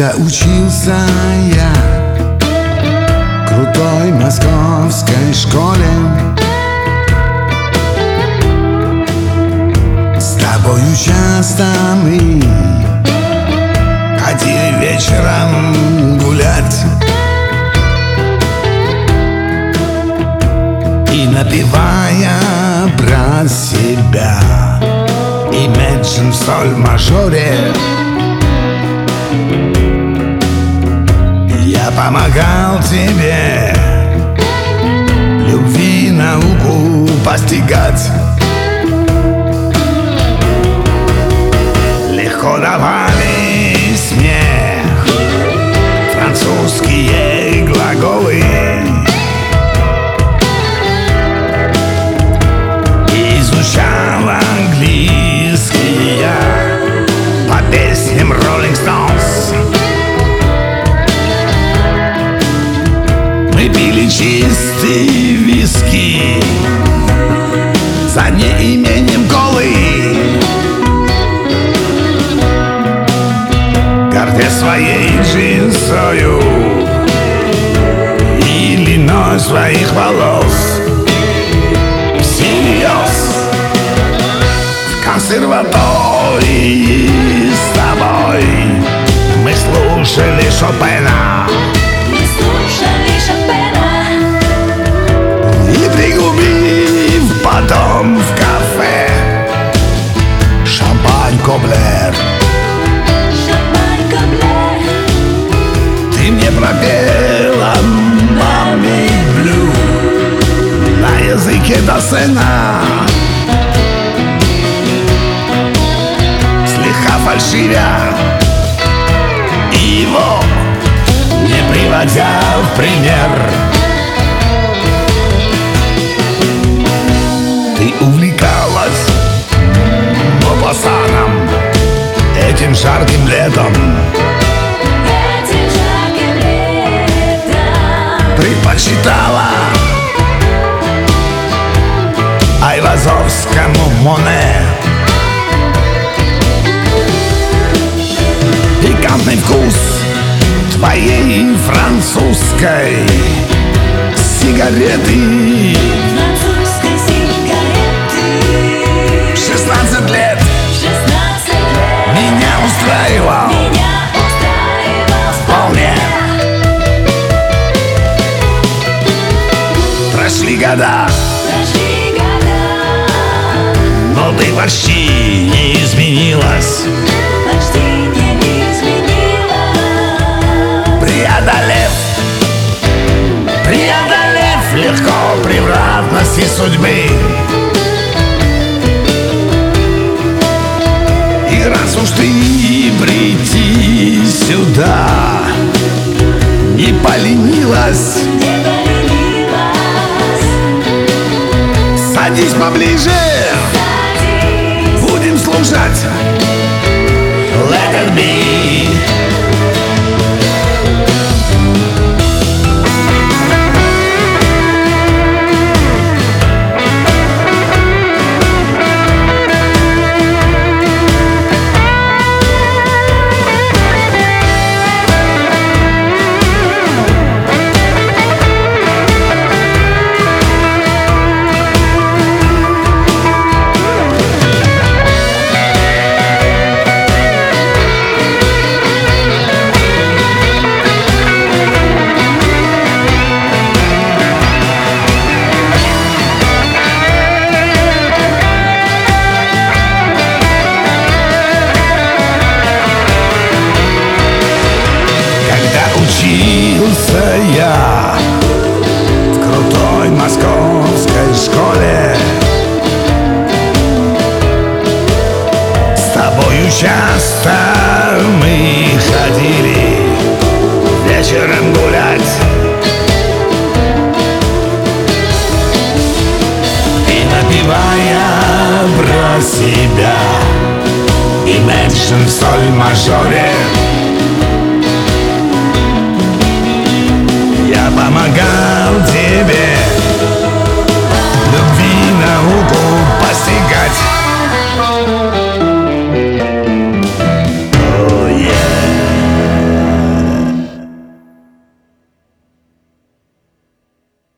Когда учился я. В крутой московской школе. С тобою часто мы ходили вечером гулять. И напевая про себя Imagine в соль мажоре помогал тебе. Любви науку постигать своих волос. Всерьез. В консерватории с тобой Мы слушали Шопена. Мы слушали Шопена. И пригубив потом в кафе Досена Слегка фальшивя И его Не приводя в пример. Ты увлекалась Моне. Пикантный вкус твоей французской сигареты. Французской сигареты. 16 лет. 16 лет. Меня устраивал. Меня устраивал вполне. Прошли года, почти не изменилась Почти не изменила Преодолев Преодолев легко превратности судьбы. И раз уж ты прийти сюда Не поленилась. Не поленилась. Садись поближе Let it be часто мы ходили вечером гулять. И напевая про себя Imagine в соль мажоре Я помогал тебе